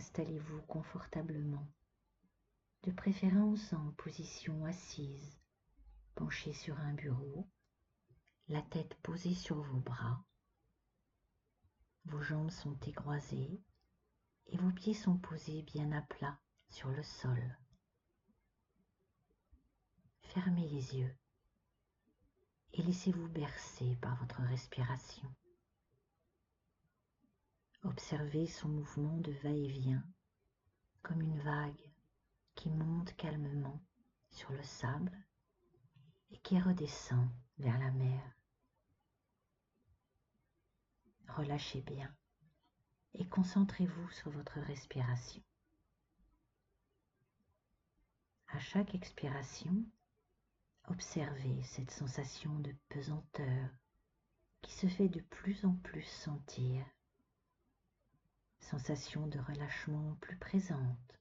Installez-vous confortablement, de préférence en position assise, penché sur un bureau, la tête posée sur vos bras. Vos jambes sont écroisées et vos pieds sont posés bien à plat sur le sol. Fermez les yeux et laissez-vous bercer par votre respiration. Observez son mouvement de va-et-vient comme une vague qui monte calmement sur le sable et qui redescend vers la mer. Relâchez bien et concentrez-vous sur votre respiration. À chaque expiration, observez cette sensation de pesanteur qui se fait de plus en plus sentir, sensation de relâchement plus présente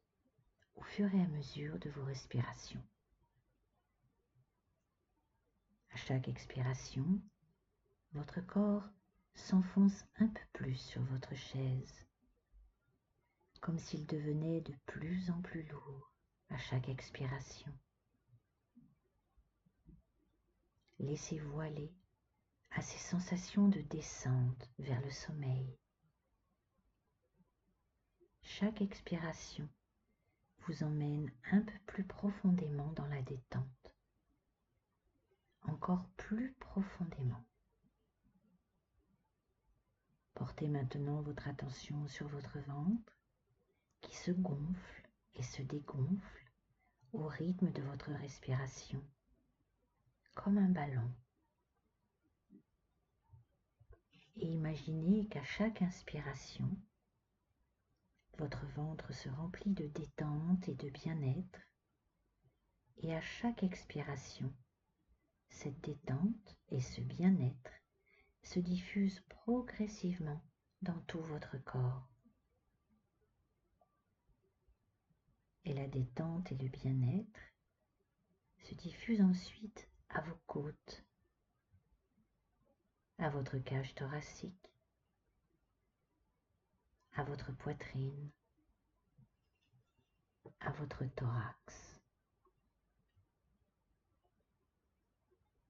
au fur et à mesure de vos respirations. À chaque expiration, votre corps s'enfonce un peu plus sur votre chaise, comme s'il devenait de plus en plus lourd à chaque expiration. Laissez-vous aller à ces sensations de descente vers le sommeil. Chaque expiration vous emmène un peu plus profondément dans la détente, encore plus profondément. Portez maintenant votre attention sur votre ventre qui se gonfle et se dégonfle au rythme de votre respiration, comme un ballon. Et imaginez qu'à chaque inspiration, votre ventre se remplit de détente et de bien-être, et à chaque expiration, cette détente et ce bien-être se diffuse progressivement dans tout votre corps. Et la détente et le bien-être se diffusent ensuite à vos côtes, à votre cage thoracique, à votre poitrine, à votre thorax.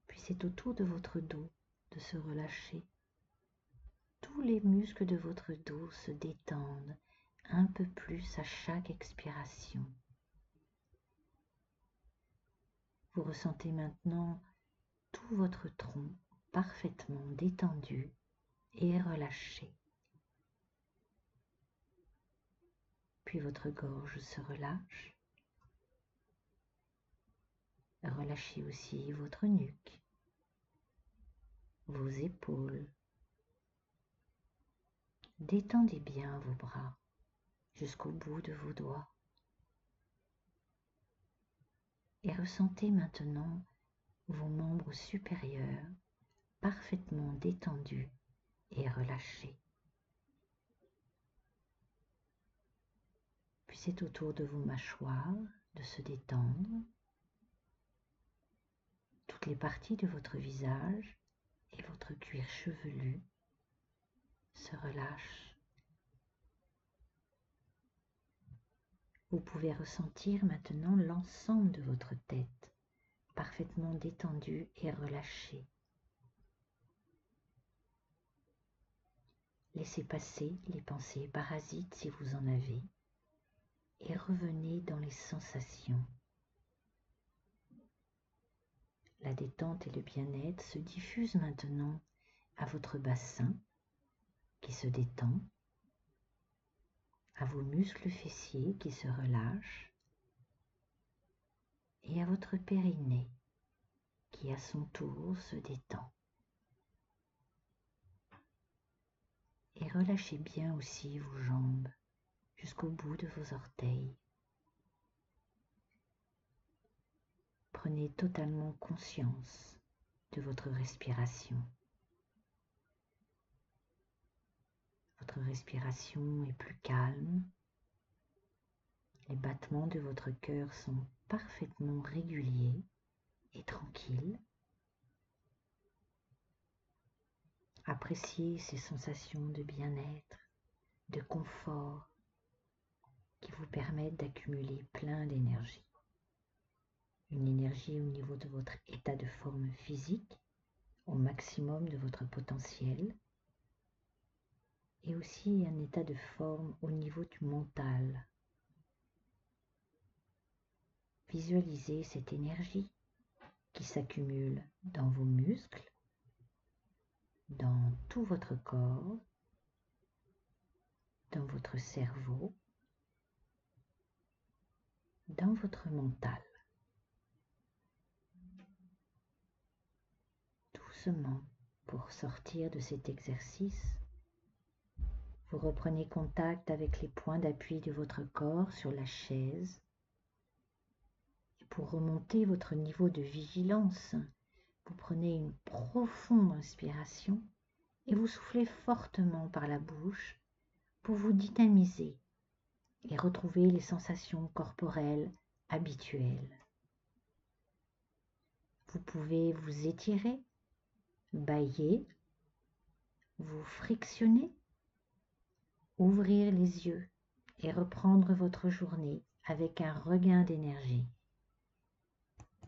Puis c'est autour de votre dos de se relâcher. Tous les muscles de votre dos se détendent un peu plus à chaque expiration. Vous ressentez maintenant tout votre tronc parfaitement détendu et relâché. Puis votre gorge se relâche. Relâchez aussi votre nuque vos épaules. Détendez bien vos bras jusqu'au bout de vos doigts. Et ressentez maintenant vos membres supérieurs parfaitement détendus et relâchés. C'est autour de vos mâchoires de se détendre. Toutes les parties de votre visage et votre cuir chevelu se relâche. Vous pouvez ressentir maintenant l'ensemble de votre tête parfaitement détendue et relâchée. Laissez passer les pensées parasites si vous en avez et revenez dans les sensations. La détente et le bien-être se diffusent maintenant à votre bassin qui se détend, à vos muscles fessiers qui se relâchent et à votre périnée qui à son tour se détend. Et relâchez bien aussi vos jambes jusqu'au bout de vos orteils. Prenez totalement conscience de votre respiration. Votre respiration est plus calme. Les battements de votre cœur sont parfaitement réguliers et tranquilles. Appréciez ces sensations de bien-être, de confort permettre d'accumuler plein d'énergie. Une énergie au niveau de votre état de forme physique, au maximum de votre potentiel, et aussi un état de forme au niveau du mental. Visualisez cette énergie qui s'accumule dans vos muscles, dans tout votre corps, dans votre cerveau, dans votre mental. Doucement, pour sortir de cet exercice, vous reprenez contact avec les points d'appui de votre corps sur la chaise. Et pour remonter votre niveau de vigilance, vous prenez une profonde inspiration et vous soufflez fortement par la bouche pour vous dynamiser et retrouver les sensations corporelles habituelles. Vous pouvez vous étirer, bailler, vous frictionner ouvrir les yeux et reprendre votre journée avec un regain d'énergie.